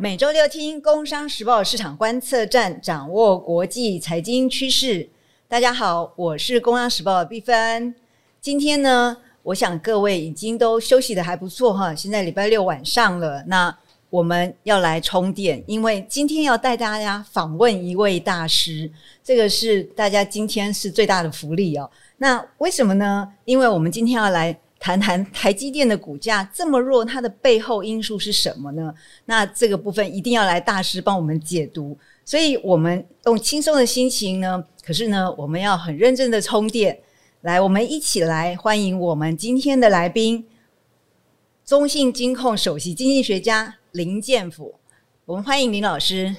每周六听《工商时报》市场观测站，掌握国际财经趋势。大家好，我是《工商时报》的毕芬。今天呢，我想各位已经都休息的还不错哈。现在礼拜六晚上了，那我们要来充电，因为今天要带大家访问一位大师，这个是大家今天是最大的福利哦。那为什么呢？因为我们今天要来。谈谈台积电的股价这么弱，它的背后因素是什么呢？那这个部分一定要来大师帮我们解读。所以我们用轻松的心情呢，可是呢，我们要很认真的充电。来，我们一起来欢迎我们今天的来宾——中信金控首席经济学家林建甫。我们欢迎林老师。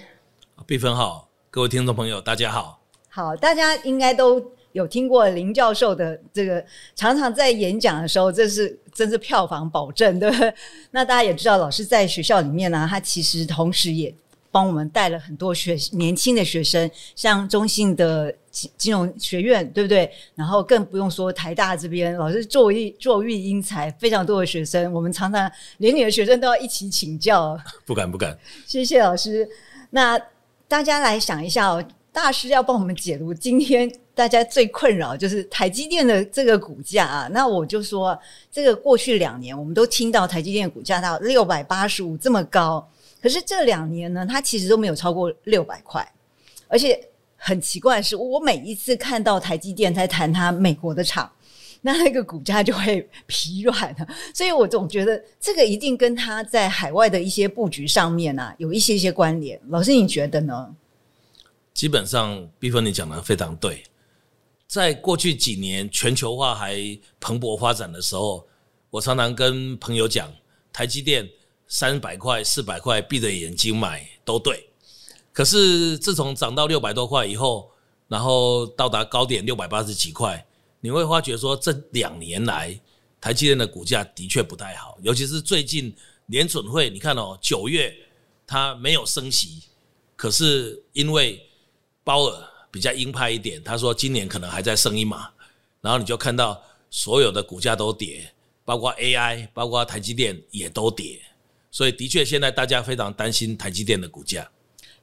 毕分好，各位听众朋友，大家好。好，大家应该都。有听过林教授的这个，常常在演讲的时候，这是真是票房保证，对不对？那大家也知道，老师在学校里面呢，他其实同时也帮我们带了很多学年轻的学生，像中信的金金融学院，对不对？然后更不用说台大这边，老师作育作育英才，非常多的学生，我们常常连你的学生都要一起请教。不敢不敢，谢谢老师。那大家来想一下哦，大师要帮我们解读今天。大家最困扰就是台积电的这个股价啊，那我就说，这个过去两年我们都听到台积电股价到六百八十五这么高，可是这两年呢，它其实都没有超过六百块，而且很奇怪的是，我每一次看到台积电在谈它美国的厂，那那个股价就会疲软了，所以我总觉得这个一定跟它在海外的一些布局上面啊有一些些关联。老师，你觉得呢？基本上，毕峰你讲的非常对。在过去几年全球化还蓬勃发展的时候，我常常跟朋友讲，台积电三百块、四百块，闭着眼睛买都对。可是自从涨到六百多块以后，然后到达高点六百八十几块，你会发觉说，这两年来台积电的股价的确不太好，尤其是最近联准会，你看哦，九月它没有升息，可是因为鲍尔。比较鹰派一点，他说今年可能还在升一码，然后你就看到所有的股价都跌，包括 AI，包括台积电也都跌，所以的确现在大家非常担心台积电的股价。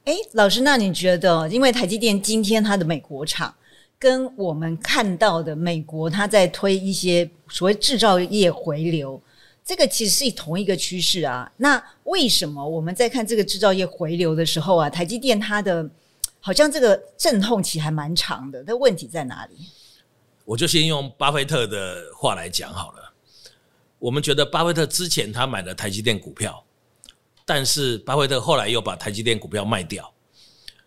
哎，老师，那你觉得，因为台积电今天它的美国厂跟我们看到的美国它在推一些所谓制造业回流，这个其实是同一个趋势啊。那为什么我们在看这个制造业回流的时候啊，台积电它的？好像这个阵痛期还蛮长的，那问题在哪里？我就先用巴菲特的话来讲好了。我们觉得巴菲特之前他买了台积电股票，但是巴菲特后来又把台积电股票卖掉，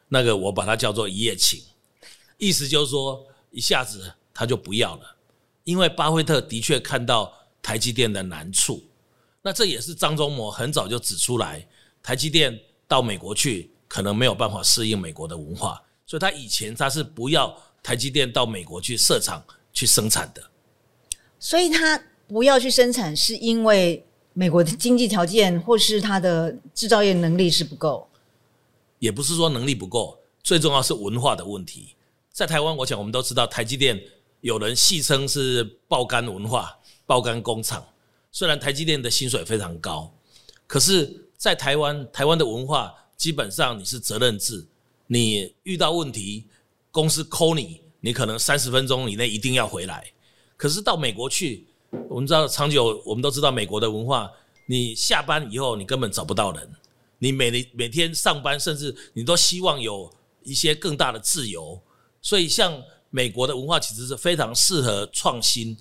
那个我把它叫做一夜情，意思就是说一下子他就不要了，因为巴菲特的确看到台积电的难处。那这也是张忠谋很早就指出来，台积电到美国去。可能没有办法适应美国的文化，所以他以前他是不要台积电到美国去设厂去生产的。所以他不要去生产，是因为美国的经济条件或是他的制造业能力是不够。也不是说能力不够，最重要是文化的问题。在台湾，我想我们都知道，台积电有人戏称是爆肝文化、爆肝工厂。虽然台积电的薪水非常高，可是，在台湾，台湾的文化。基本上你是责任制，你遇到问题，公司扣你，你可能三十分钟以内一定要回来。可是到美国去，我们知道长久，我们都知道美国的文化，你下班以后你根本找不到人，你每每天上班，甚至你都希望有一些更大的自由。所以像美国的文化其实是非常适合创新，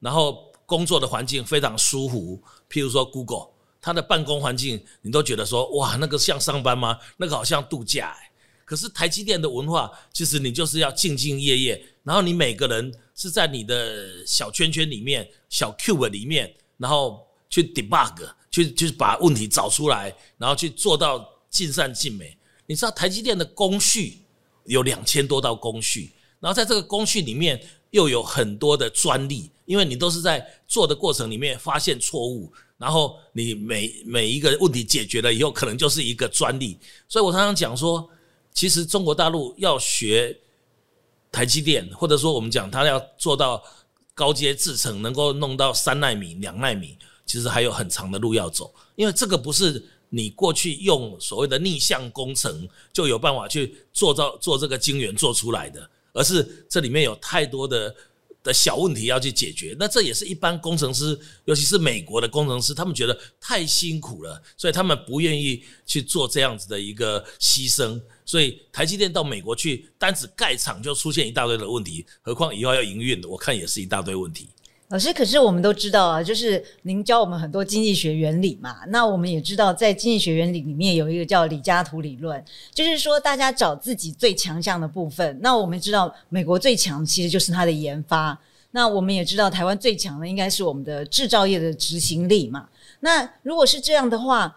然后工作的环境非常舒服，譬如说 Google。他的办公环境，你都觉得说哇，那个像上班吗？那个好像度假哎。可是台积电的文化，其实你就是要兢兢业业，然后你每个人是在你的小圈圈里面、小 cube 里面，然后去 debug，去就是把问题找出来，然后去做到尽善尽美。你知道台积电的工序有两千多道工序，然后在这个工序里面又有很多的专利，因为你都是在做的过程里面发现错误。然后你每每一个问题解决了以后，可能就是一个专利。所以我常常讲说，其实中国大陆要学台积电，或者说我们讲它要做到高阶制程，能够弄到三纳米、两纳米，其实还有很长的路要走。因为这个不是你过去用所谓的逆向工程就有办法去做到做这个晶圆做出来的，而是这里面有太多的的小问题要去解决。那这也是一般工程师，尤其是美国的工程师，他们觉得太辛苦了，所以他们不愿意去做这样子的一个牺牲。所以台积电到美国去，单只盖厂就出现一大堆的问题，何况以后要营运的，我看也是一大堆问题。老师，可是我们都知道啊，就是您教我们很多经济学原理嘛。那我们也知道，在经济学原理里面有一个叫李嘉图理论，就是说大家找自己最强项的部分。那我们知道，美国最强其实就是它的研发。那我们也知道，台湾最强的应该是我们的制造业的执行力嘛。那如果是这样的话，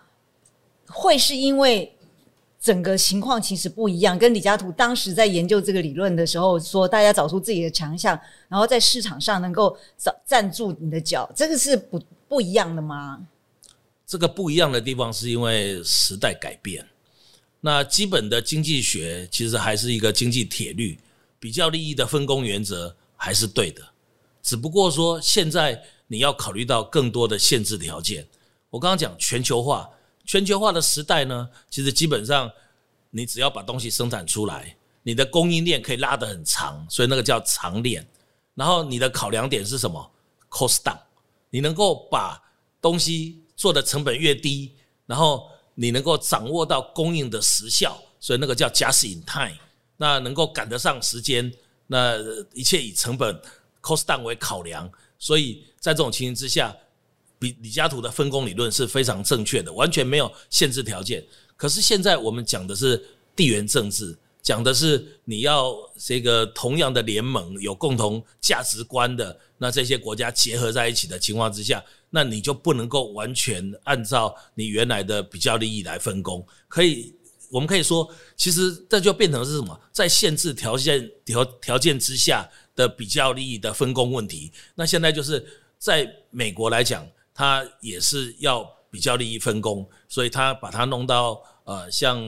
会是因为？整个情况其实不一样，跟李嘉图当时在研究这个理论的时候说，大家找出自己的强项，然后在市场上能够找站住你的脚，这个是不不一样的吗？这个不一样的地方是因为时代改变，那基本的经济学其实还是一个经济铁律，比较利益的分工原则还是对的，只不过说现在你要考虑到更多的限制条件。我刚刚讲全球化。全球化的时代呢，其实基本上你只要把东西生产出来，你的供应链可以拉得很长，所以那个叫长链。然后你的考量点是什么？cost down，你能够把东西做的成本越低，然后你能够掌握到供应的时效，所以那个叫 just in time。那能够赶得上时间，那一切以成本 cost down 为考量。所以在这种情形之下。比李嘉图的分工理论是非常正确的，完全没有限制条件。可是现在我们讲的是地缘政治，讲的是你要这个同样的联盟，有共同价值观的，那这些国家结合在一起的情况之下，那你就不能够完全按照你原来的比较利益来分工。可以，我们可以说，其实这就变成是什么，在限制条件条条件之下的比较利益的分工问题。那现在就是在美国来讲。他也是要比较利益分工，所以他把它弄到呃，像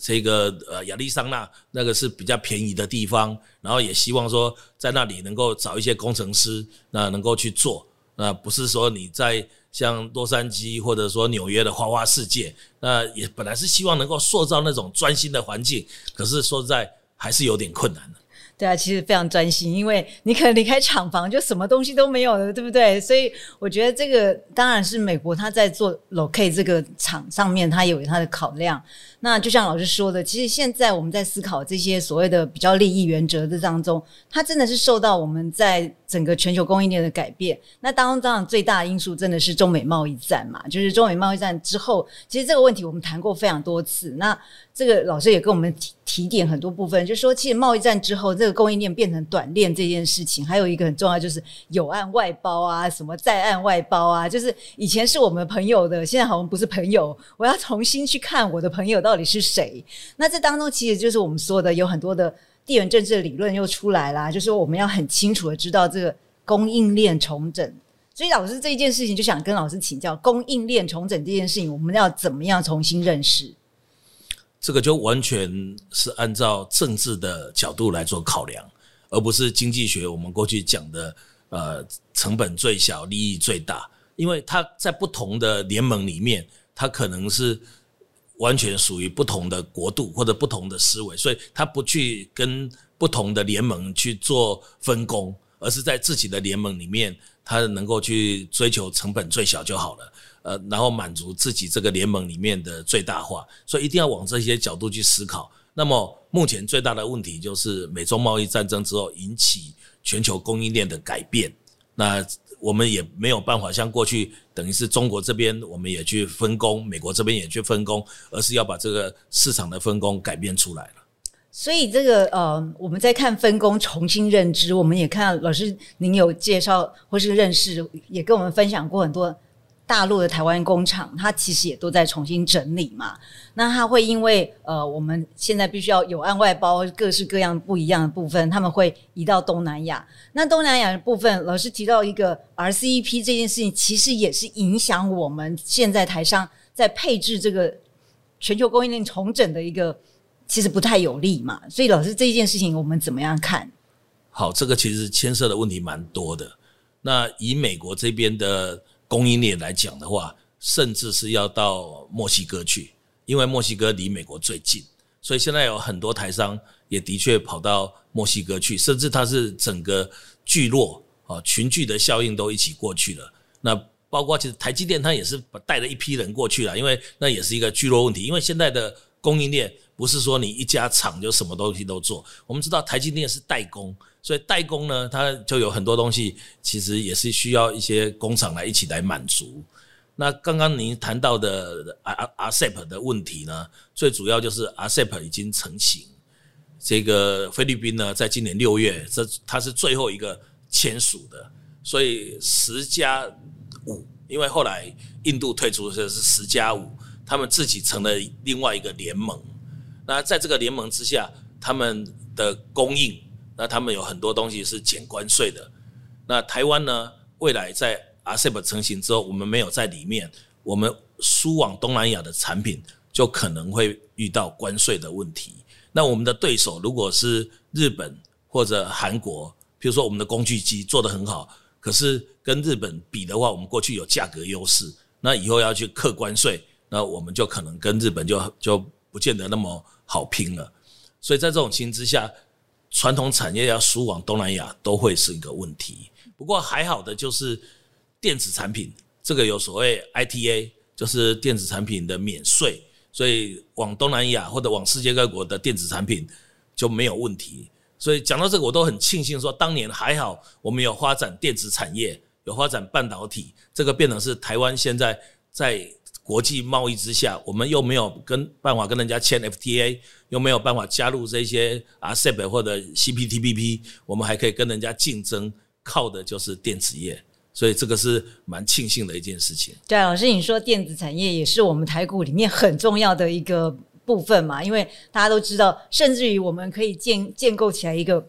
这个呃亚利桑那那个是比较便宜的地方，然后也希望说在那里能够找一些工程师，那能够去做，那不是说你在像洛杉矶或者说纽约的花花世界，那也本来是希望能够塑造那种专心的环境，可是说实在还是有点困难的。对啊，其实非常专心，因为你可能离开厂房就什么东西都没有了，对不对？所以我觉得这个当然是美国他在做 locate 这个厂上面，他有他的考量。那就像老师说的，其实现在我们在思考这些所谓的比较利益原则的当中，它真的是受到我们在整个全球供应链的改变。那当中当然最大的因素真的是中美贸易战嘛，就是中美贸易战之后，其实这个问题我们谈过非常多次。那这个老师也跟我们提提点很多部分，就说其实贸易战之后，这个供应链变成短链这件事情，还有一个很重要就是有案外包啊，什么在案外包啊，就是以前是我们朋友的，现在好像不是朋友，我要重新去看我的朋友到底是谁。那这当中其实就是我们说的有很多的地缘政治理论又出来啦，就是我们要很清楚的知道这个供应链重整。所以老师这一件事情就想跟老师请教，供应链重整这件事情，我们要怎么样重新认识？这个就完全是按照政治的角度来做考量，而不是经济学我们过去讲的呃成本最小、利益最大。因为它在不同的联盟里面，它可能是完全属于不同的国度或者不同的思维，所以它不去跟不同的联盟去做分工，而是在自己的联盟里面，它能够去追求成本最小就好了。呃，然后满足自己这个联盟里面的最大化，所以一定要往这些角度去思考。那么目前最大的问题就是美中贸易战争之后引起全球供应链的改变，那我们也没有办法像过去等于是中国这边我们也去分工，美国这边也去分工，而是要把这个市场的分工改变出来了。所以这个呃，我们在看分工重新认知，我们也看老师您有介绍或是认识，也跟我们分享过很多。大陆的台湾工厂，它其实也都在重新整理嘛。那它会因为呃，我们现在必须要有案外包，各式各样不一样的部分，他们会移到东南亚。那东南亚的部分，老师提到一个 RCEP 这件事情，其实也是影响我们现在台商在配置这个全球供应链重整的一个，其实不太有利嘛。所以，老师这一件事情，我们怎么样看？好，这个其实牵涉的问题蛮多的。那以美国这边的。供应链来讲的话，甚至是要到墨西哥去，因为墨西哥离美国最近，所以现在有很多台商也的确跑到墨西哥去，甚至它是整个聚落啊群聚的效应都一起过去了。那包括其实台积电它也是带了一批人过去了，因为那也是一个聚落问题，因为现在的供应链不是说你一家厂就什么东西都做，我们知道台积电是代工。所以代工呢，它就有很多东西，其实也是需要一些工厂来一起来满足。那刚刚您谈到的 R RCEP 的问题呢，最主要就是 RCEP 已经成型。这个菲律宾呢，在今年六月，这它是最后一个签署的，所以十加五，因为后来印度退出的是十加五，他们自己成了另外一个联盟。那在这个联盟之下，他们的供应。那他们有很多东西是减关税的。那台湾呢？未来在 RCEP 成型之后，我们没有在里面，我们输往东南亚的产品就可能会遇到关税的问题。那我们的对手如果是日本或者韩国，比如说我们的工具机做得很好，可是跟日本比的话，我们过去有价格优势，那以后要去克关税，那我们就可能跟日本就就不见得那么好拼了。所以在这种情况之下。传统产业要输往东南亚都会是一个问题，不过还好的就是电子产品，这个有所谓 ITA，就是电子产品的免税，所以往东南亚或者往世界各国的电子产品就没有问题。所以讲到这个，我都很庆幸说，当年还好我们有发展电子产业，有发展半导体，这个变成是台湾现在在。国际贸易之下，我们又没有跟办法跟人家签 FTA，又没有办法加入这些 RCEP 或者 CPTPP，我们还可以跟人家竞争，靠的就是电子业，所以这个是蛮庆幸的一件事情。对，老师你说电子产业也是我们台股里面很重要的一个部分嘛，因为大家都知道，甚至于我们可以建建构起来一个。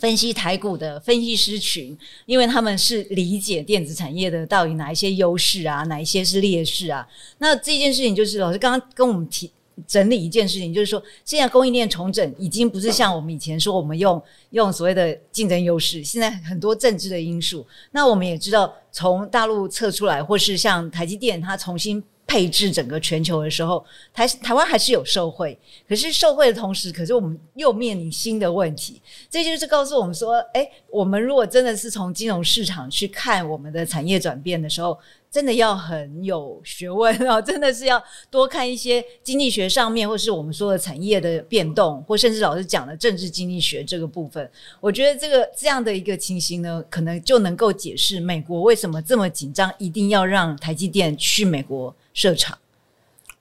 分析台股的分析师群，因为他们是理解电子产业的到底哪一些优势啊，哪一些是劣势啊。那这件事情就是老师刚刚跟我们提整理一件事情，就是说现在供应链重整已经不是像我们以前说我们用用所谓的竞争优势，现在很多政治的因素。那我们也知道，从大陆测出来，或是像台积电它重新。配置整个全球的时候，台台湾还是有受贿，可是受贿的同时，可是我们又面临新的问题。这就是告诉我们说，哎，我们如果真的是从金融市场去看我们的产业转变的时候。真的要很有学问哦，真的是要多看一些经济学上面，或是我们说的产业的变动，或甚至老师讲的政治经济学这个部分。我觉得这个这样的一个情形呢，可能就能够解释美国为什么这么紧张，一定要让台积电去美国设厂。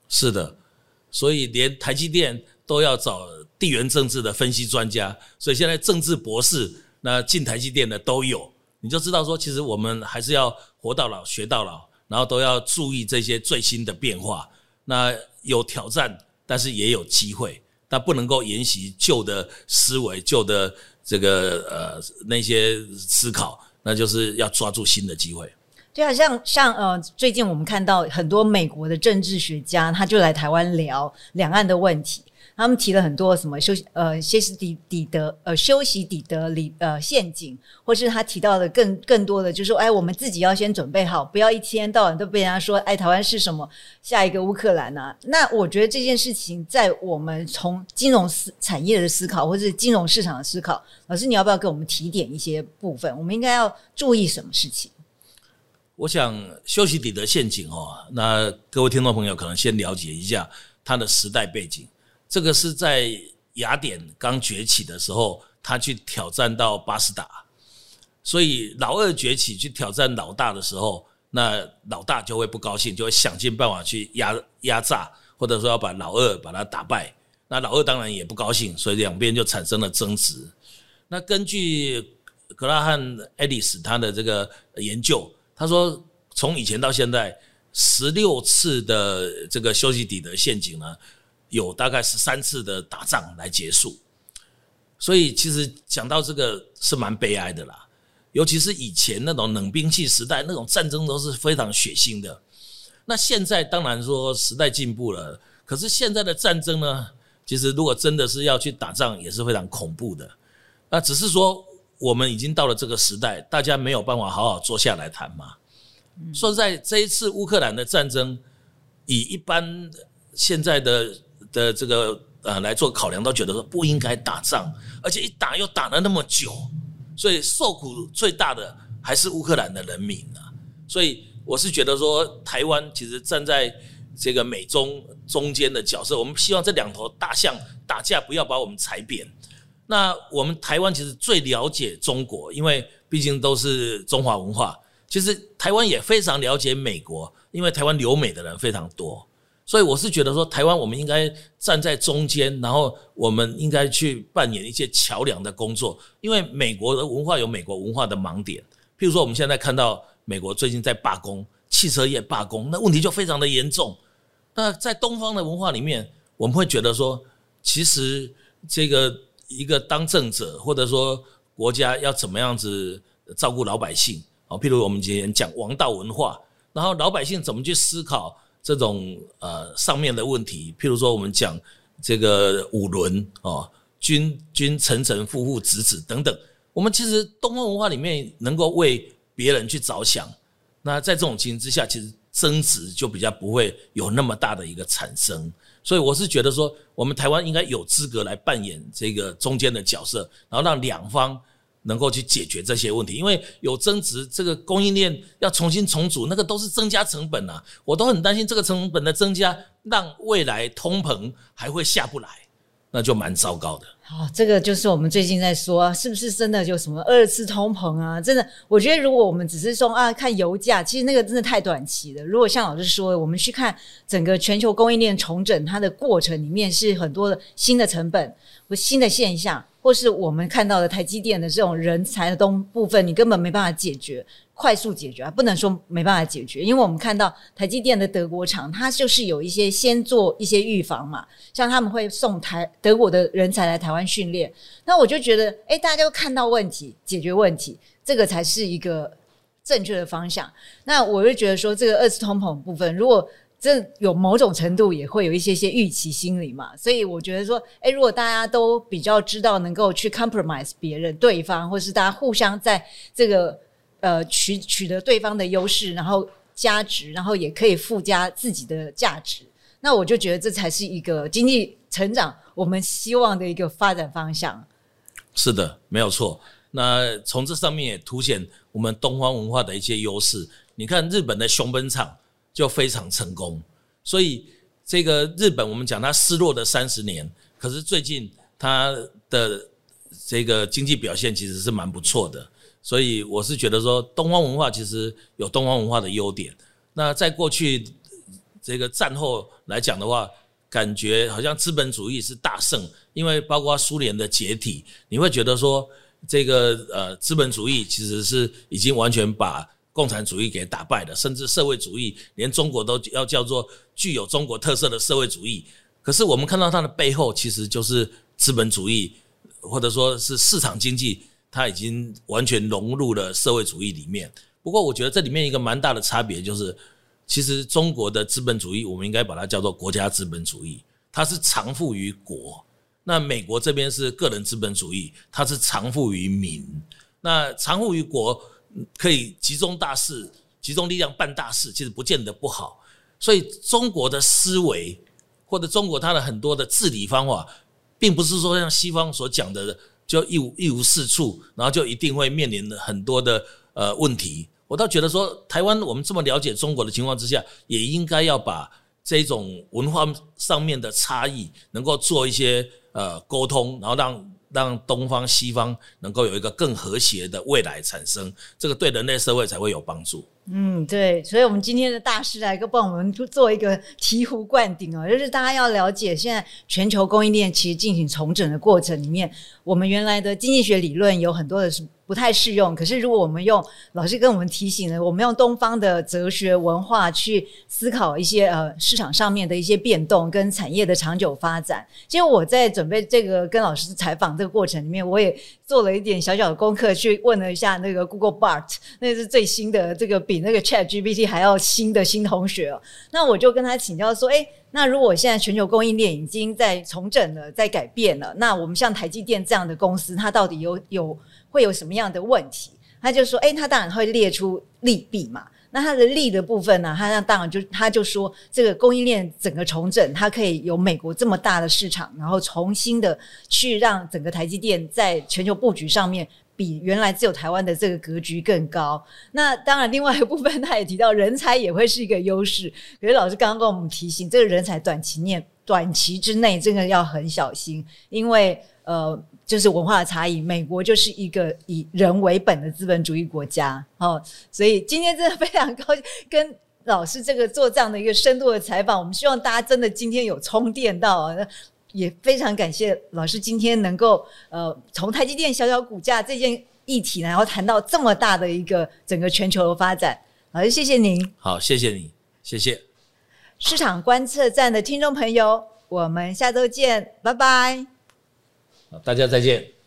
是的，所以连台积电都要找地缘政治的分析专家，所以现在政治博士那进台积电的都有。你就知道说，其实我们还是要活到老学到老，然后都要注意这些最新的变化。那有挑战，但是也有机会，但不能够沿袭旧的思维、旧的这个呃那些思考，那就是要抓住新的机会。对啊，像像呃，最近我们看到很多美国的政治学家，他就来台湾聊两岸的问题。他们提了很多什么休息呃歇斯底底德呃休息底德里呃陷阱，或是他提到的更更多的，就是说哎，我们自己要先准备好，不要一天到晚都被人家说哎，台湾是什么下一个乌克兰啊？那我觉得这件事情在我们从金融思产业的思考，或是金融市场的思考，老师你要不要给我们提点一些部分？我们应该要注意什么事情？我想休息底德陷阱哦，那各位听众朋友可能先了解一下它的时代背景。这个是在雅典刚崛起的时候，他去挑战到巴斯达，所以老二崛起去挑战老大的时候，那老大就会不高兴，就会想尽办法去压压榨，或者说要把老二把他打败。那老二当然也不高兴，所以两边就产生了争执。那根据格拉汉·爱丽丝他的这个研究，他说从以前到现在，十六次的这个休息底的陷阱呢。有大概十三次的打仗来结束，所以其实讲到这个是蛮悲哀的啦。尤其是以前那种冷兵器时代，那种战争都是非常血腥的。那现在当然说时代进步了，可是现在的战争呢，其实如果真的是要去打仗，也是非常恐怖的。那只是说我们已经到了这个时代，大家没有办法好好坐下来谈嘛。说在，这一次乌克兰的战争，以一般现在的的这个呃来做考量，都觉得说不应该打仗，而且一打又打了那么久，所以受苦最大的还是乌克兰的人民啊。所以我是觉得说，台湾其实站在这个美中中间的角色，我们希望这两头大象打架不要把我们踩扁。那我们台湾其实最了解中国，因为毕竟都是中华文化。其实台湾也非常了解美国，因为台湾留美的人非常多，所以我是觉得说，台湾我们应该站在中间，然后我们应该去扮演一些桥梁的工作。因为美国的文化有美国文化的盲点，譬如说我们现在看到美国最近在罢工，汽车业罢工，那问题就非常的严重。那在东方的文化里面，我们会觉得说，其实这个一个当政者或者说国家要怎么样子照顾老百姓。哦，譬如我们今天讲王道文化，然后老百姓怎么去思考这种呃上面的问题？譬如说我们讲这个五伦哦，君君臣臣父父子子等等，我们其实东方文化里面能够为别人去着想，那在这种情形之下，其实争执就比较不会有那么大的一个产生。所以我是觉得说，我们台湾应该有资格来扮演这个中间的角色，然后让两方。能够去解决这些问题，因为有增值，这个供应链要重新重组，那个都是增加成本啊！我都很担心这个成本的增加，让未来通膨还会下不来，那就蛮糟糕的。好，这个就是我们最近在说，是不是真的就什么二次通膨啊？真的，我觉得如果我们只是说啊，看油价，其实那个真的太短期了。如果像老师说，我们去看整个全球供应链重整它的过程里面，是很多的新的成本或新的现象。或是我们看到的台积电的这种人才的东部分，你根本没办法解决，快速解决啊，不能说没办法解决，因为我们看到台积电的德国厂，它就是有一些先做一些预防嘛，像他们会送台德国的人才来台湾训练，那我就觉得，哎，大家都看到问题，解决问题，这个才是一个正确的方向。那我就觉得说，这个二次通膨部分，如果这有某种程度也会有一些些预期心理嘛，所以我觉得说，哎，如果大家都比较知道能够去 compromise 别人、对方，或是大家互相在这个呃取取得对方的优势，然后加值，然后也可以附加自己的价值，那我就觉得这才是一个经济成长我们希望的一个发展方向。是的，没有错。那从这上面也凸显我们东方文化的一些优势。你看日本的熊本厂。就非常成功，所以这个日本我们讲它失落的三十年，可是最近它的这个经济表现其实是蛮不错的，所以我是觉得说东方文化其实有东方文化的优点。那在过去这个战后来讲的话，感觉好像资本主义是大胜，因为包括苏联的解体，你会觉得说这个呃资本主义其实是已经完全把。共产主义给打败了，甚至社会主义连中国都要叫做具有中国特色的社会主义。可是我们看到它的背后，其实就是资本主义，或者说是市场经济，它已经完全融入了社会主义里面。不过，我觉得这里面一个蛮大的差别就是，其实中国的资本主义，我们应该把它叫做国家资本主义，它是藏富于国；那美国这边是个人资本主义，它是藏富于民。那藏富于国。可以集中大事，集中力量办大事，其实不见得不好。所以中国的思维，或者中国它的很多的治理方法，并不是说像西方所讲的，就一无一无是处，然后就一定会面临很多的呃问题。我倒觉得说，台湾我们这么了解中国的情况之下，也应该要把这种文化上面的差异，能够做一些呃沟通，然后让。让东方西方能够有一个更和谐的未来产生，这个对人类社会才会有帮助。嗯，对，所以，我们今天的大师来个帮我们做一个醍醐灌顶哦，就是大家要了解，现在全球供应链其实进行重整的过程里面，我们原来的经济学理论有很多的是。不太适用。可是，如果我们用老师跟我们提醒的，我们用东方的哲学文化去思考一些呃市场上面的一些变动跟产业的长久发展。其实我在准备这个跟老师采访这个过程里面，我也做了一点小小的功课，去问了一下那个 Google Bart，那是最新的这个比那个 Chat GPT 还要新的新同学哦。那我就跟他请教说，哎，那如果现在全球供应链已经在重整了，在改变了，那我们像台积电这样的公司，它到底有有？会有什么样的问题？他就说：“哎，他当然会列出利弊嘛。那它的利的部分呢，它那当然就他就说这个供应链整个重整，它可以有美国这么大的市场，然后重新的去让整个台积电在全球布局上面。比原来只有台湾的这个格局更高。那当然，另外一个部分，他也提到人才也会是一个优势。可是老师刚刚跟我们提醒，这个人才短期内、短期之内真的要很小心，因为呃，就是文化的差异。美国就是一个以人为本的资本主义国家哦，所以今天真的非常高兴跟老师这个做这样的一个深度的采访。我们希望大家真的今天有充电到啊。也非常感谢老师今天能够呃从台积电小小股价这件议题，然后谈到这么大的一个整个全球的发展，老师谢谢您。好，谢谢你，谢谢市场观测站的听众朋友，我们下周见，拜拜。大家再见。